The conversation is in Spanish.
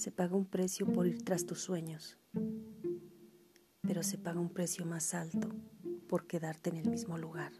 Se paga un precio por ir tras tus sueños, pero se paga un precio más alto por quedarte en el mismo lugar.